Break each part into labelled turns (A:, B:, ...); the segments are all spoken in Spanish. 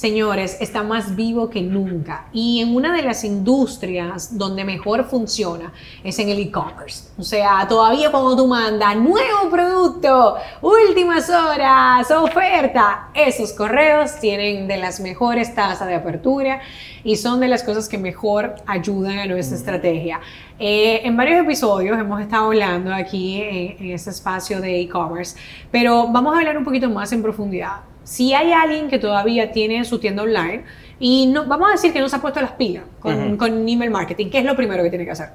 A: señores, está más vivo que nunca. Y en una de las industrias donde mejor funciona es en el e-commerce. O sea, todavía cuando tú mandas nuevo producto, últimas horas, oferta, esos correos tienen de las mejores tasas de apertura y son de las cosas que mejor ayudan a nuestra estrategia. Eh, en varios episodios hemos estado hablando aquí en, en este espacio de e-commerce, pero vamos a hablar un poquito más en profundidad si hay alguien que todavía tiene su tienda online y no, vamos a decir que no se ha puesto las pilas con, con email marketing, ¿qué es lo primero que tiene que hacer?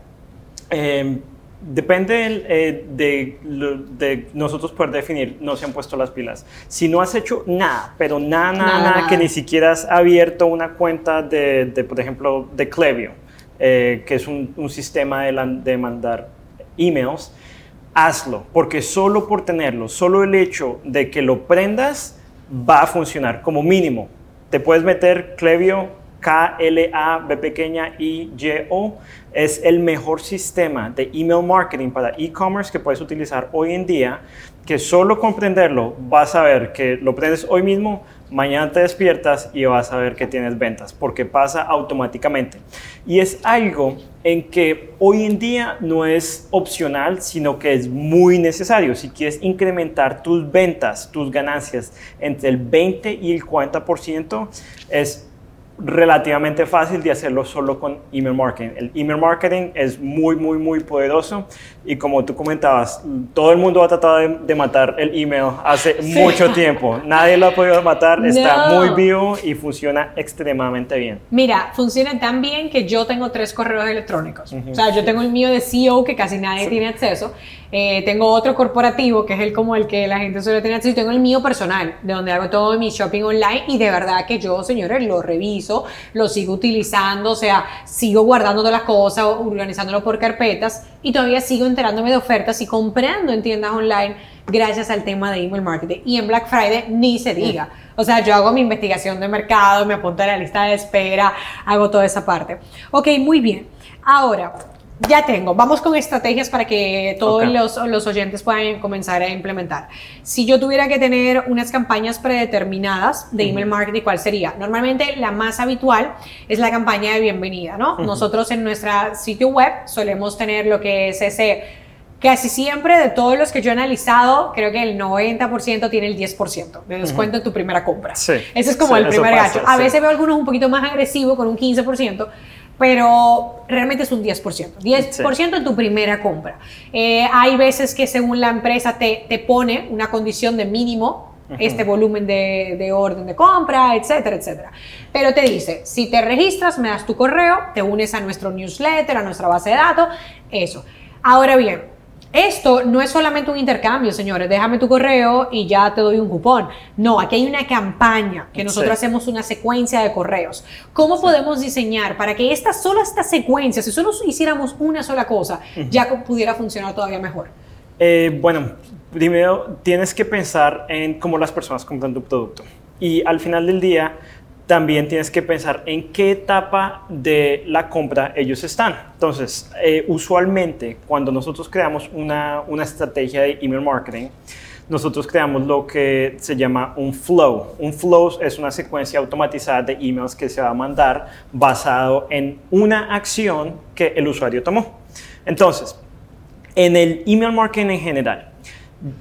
B: Em, depende eh, de, de, nosotros poder definir, no se han puesto las pilas. Si no has hecho nada, pero nada, nada, nada, que ni siquiera has abierto una cuenta de, de por ejemplo, de Clevio, eh, que es un, un sistema de, de mandar emails, hazlo, porque solo por tenerlo, solo el hecho de que lo prendas, va a funcionar como mínimo. Te puedes meter Clevio, K-L-A-B pequeña I-Y-O. Es el mejor sistema de email marketing para e-commerce que puedes utilizar hoy en día, que solo comprenderlo vas a ver que lo prendes hoy mismo, mañana te despiertas y vas a ver que tienes ventas, porque pasa automáticamente. Y es algo en que hoy en día no es opcional, sino que es muy necesario. Si quieres incrementar tus ventas, tus ganancias entre el 20 y el 40%, es relativamente fácil de hacerlo solo con email marketing. El email marketing es muy, muy, muy poderoso y como tú comentabas, todo el mundo ha tratado de, matar el email hace mucho tiempo. Nadie lo ha podido matar, está muy vivo y funciona extremadamente bien.
A: Mira, funciona tan bien que yo tengo tres correos electrónicos. O sea, yo tengo el mío de CEO que casi nadie tiene acceso. Eh, tengo otro corporativo que es el como el que la gente suele tener acceso y tengo el mío personal, de donde hago todo mi shopping online y de verdad que yo, señores, lo reviso lo sigo utilizando, o sea, sigo guardando todas las cosas, organizándolo por carpetas y todavía sigo enterándome de ofertas y comprando en tiendas online gracias al tema de email marketing. Y en Black Friday ni se diga. O sea, yo hago mi investigación de mercado, me apunto a la lista de espera, hago toda esa parte. Ok, muy bien. Ahora, ya tengo. Vamos con estrategias para que todos los, los, oyentes puedan comenzar a implementar. Si yo tuviera que tener unas campañas predeterminadas de email marketing, ¿cuál sería? Normalmente la más habitual es la campaña de bienvenida, ¿no? Nosotros en nuestro sitio web solemos tener lo que es ese casi siempre de todos los que yo he analizado, creo que el 90% tiene el 10% de descuento en tu primera compra. Sí. Ese es como el primer gacho. A veces veo algunos un poquito más agresivos con un 15%, pero realmente es un 10%. 10% en tu primera compra. Eh, hay veces que según la empresa te, te pone una condición de mínimo, este volumen de, de, orden de compra, etcétera, etcétera. Pero te dice, si te registras, me das tu correo, te unes a nuestro newsletter, a nuestra base de datos, eso. Ahora bien, esto no es solamente un intercambio, señores, déjame tu correo y ya te doy un cupón. No, aquí hay una campaña que nosotros hacemos una secuencia de correos. ¿Cómo podemos diseñar para que esta sola esta secuencia, si solo hiciéramos una sola cosa, ya pudiera funcionar todavía mejor?
B: Eh, bueno, primero tienes que pensar en cómo las personas compran tu producto. Y al final del día, también tienes que pensar en qué etapa de la compra ellos están. Entonces, eh, usualmente cuando nosotros creamos una, una, estrategia de email marketing, nosotros creamos lo que se llama un flow. Un flow es una secuencia automatizada de emails que se va a mandar basado en una acción que el usuario tomó. Entonces, en el email marketing en general,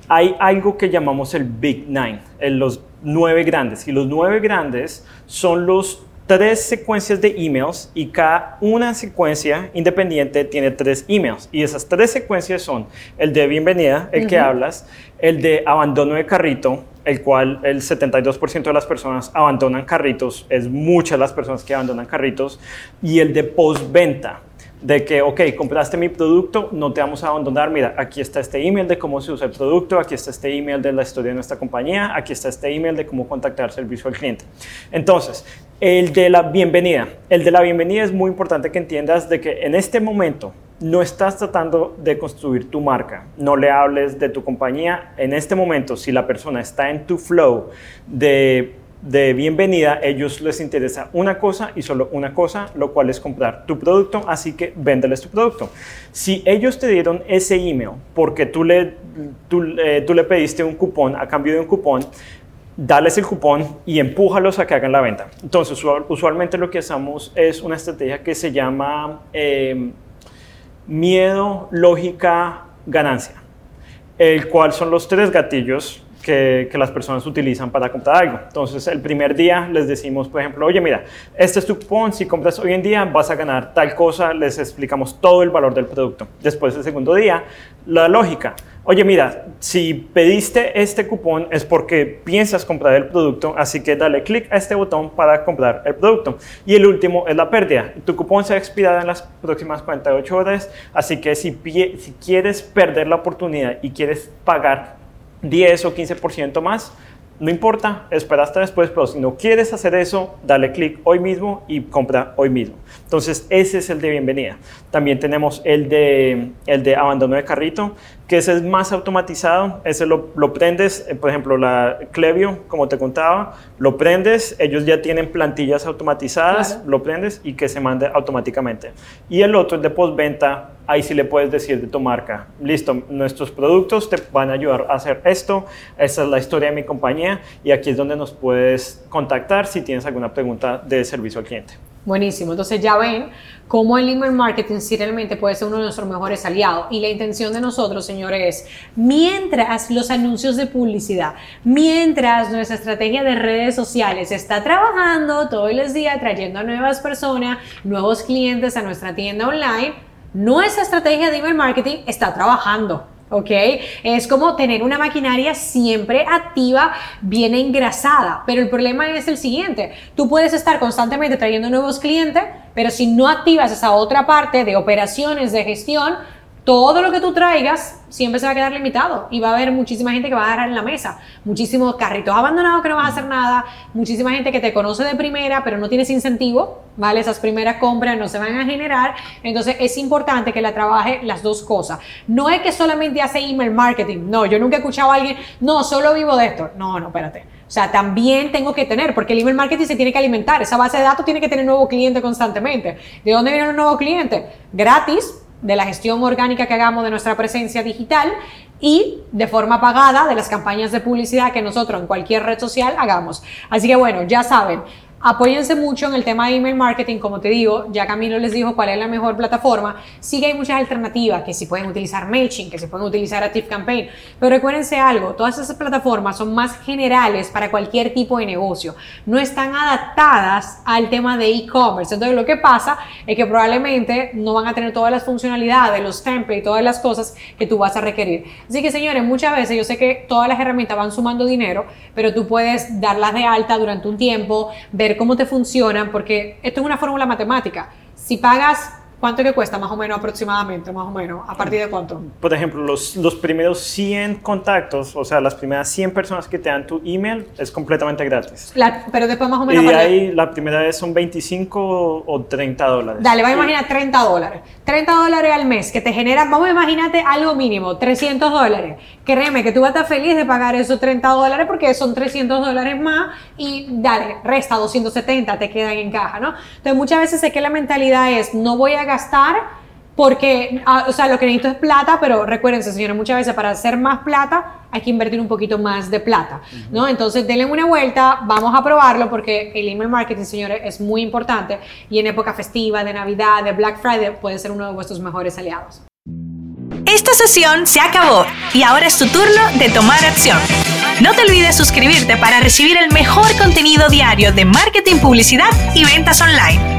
B: hay algo que llamamos el Big Nine, los nueve grandes. Y los nueve grandes son los tres secuencias de emails y cada una secuencia independiente tiene tres emails. Y esas tres secuencias son el de bienvenida, el que hablas, el de abandono de carrito, el cual el 72% de las personas abandonan carritos, es muchas las personas que abandonan carritos, y el de postventa de que, ok, compraste mi producto, no te vamos a abandonar, mira, aquí está este email de cómo se usa el producto, aquí está este email de la historia de nuestra compañía, aquí está este email de cómo contactar servicio al cliente. Entonces, el de la bienvenida. El de la bienvenida es muy importante que entiendas de que en este momento no estás tratando de construir tu marca, no le hables de tu compañía. En este momento, si la persona está en tu flow de, bienvenida, ellos les interesa una cosa y solo una cosa, lo cual es comprar tu producto, así que véndeles tu producto. Si ellos te dieron ese email porque tú le, tú, eh, tú le pediste un cupón a cambio de un cupón, dales el cupón y empújalos a que hagan la venta. Entonces, usualmente lo que hacemos es una estrategia que se llama em, miedo, lógica, ganancia, el cual son los tres gatillos que, las personas utilizan para comprar algo. Entonces, el primer día les decimos, por ejemplo, oye, mira, este es tu cupón, si compras hoy en día vas a ganar tal cosa, les explicamos todo el valor del producto. Después, el segundo día, la lógica oye, mira, si pediste este cupón es porque piensas comprar el producto, así que dale clic a este botón para comprar el producto. Y el último es la pérdida. Tu cupón se ha expirado en las próximas 48 horas, así que si quieres perder la oportunidad y quieres pagar 10 o 15% más, no importa, espera hasta después, pero si no quieres hacer eso, dale clic hoy mismo y compra hoy mismo. Entonces, ese es el de bienvenida. También tenemos el de, el de abandono de carrito, que ese es más automatizado. Ese lo, lo prendes, eh, por ejemplo, la Clevio, como te contaba, lo prendes, ellos ya tienen plantillas automatizadas, lo prendes y que se mande automáticamente. Y el otro, el de postventa, ahí sí le puedes decir de tu marca, listo, nuestros productos te van a ayudar a hacer esto, esta es la historia de mi compañía y aquí es donde nos puedes contactar si tienes alguna pregunta de servicio al cliente.
A: Buenísimo, entonces ya ven cómo el email marketing sí realmente puede ser uno de nuestros mejores aliados. Y la intención de nosotros, señores, es mientras los anuncios de publicidad, mientras nuestra estrategia de redes sociales está trabajando todos los días, trayendo a nuevas personas, nuevos clientes a nuestra tienda online, nuestra estrategia de email marketing está trabajando. ¿Ok? Es como tener una maquinaria siempre activa, bien engrasada, pero el problema es el siguiente, tú puedes estar constantemente trayendo nuevos clientes, pero si no activas esa otra parte de operaciones, de gestión, todo lo que tú traigas siempre se va a quedar limitado y va a haber muchísima gente que va a agarrar en la mesa, muchísimos carritos abandonados que no van a hacer nada, muchísima gente que te conoce de primera pero no tienes incentivo, ¿vale? Esas primeras compras no se van a generar, entonces es importante que la trabaje las dos cosas. No es que solamente hace email marketing, no, yo nunca he escuchado a alguien, no, solo vivo de esto, no, no, espérate. O sea, también tengo que tener, porque el email marketing se tiene que alimentar, esa base de datos tiene que tener nuevo cliente constantemente. ¿De dónde viene un nuevo cliente? Gratis, de la gestión orgánica que hagamos de nuestra presencia digital y de forma pagada de las campañas de publicidad que nosotros en cualquier red social hagamos. Así que bueno, ya saben, Apóyense mucho en el tema de email marketing, como te digo, ya Camilo les dijo cuál es la mejor plataforma. Sí que hay muchas alternativas, que si pueden utilizar MailChimp, que si pueden utilizar ActiveCampaign, pero recuérdense algo, todas esas plataformas son más generales para cualquier tipo de negocio, no están adaptadas al tema de e-commerce. Entonces lo que pasa es que probablemente no van a tener todas las funcionalidades, los templates, todas las cosas que tú vas a requerir. Así que señores, muchas veces yo sé que todas las herramientas van sumando dinero, pero tú puedes darlas de alta durante un tiempo, ver cómo te funcionan, porque esto es una fórmula matemática. Si pagas ¿Cuánto que cuesta más o menos aproximadamente, más o menos? ¿A partir de cuánto?
B: Por ejemplo, los, los primeros 100 contactos, o sea, las primeras 100 personas que te dan tu email es completamente gratis.
A: pero después más o menos...
B: Y ahí la primera vez son 25 o 30 dólares.
A: Dale, vamos a imaginar 30 dólares. 30 dólares al mes que te generan, vamos a imagínate algo mínimo, 300 dólares. Créeme que tú vas a estar feliz de pagar esos 30 dólares porque son 300 dólares más y dale, resta 270, te quedan en caja, ¿no? Entonces muchas veces sé que la mentalidad es, no voy a gastar porque, ah, o sea, lo que necesito es plata, pero recuérdense, señores, muchas veces para hacer más plata hay que invertir un poquito más de plata, ¿no? Entonces, denle una vuelta, vamos a probarlo porque el email marketing, señores, es muy importante y en época festiva, de Navidad, de Black Friday, puede ser uno de vuestros mejores aliados.
C: Esta sesión se acabó y ahora es tu turno de tomar acción. No te olvides suscribirte para recibir el mejor contenido diario de marketing, publicidad y ventas online.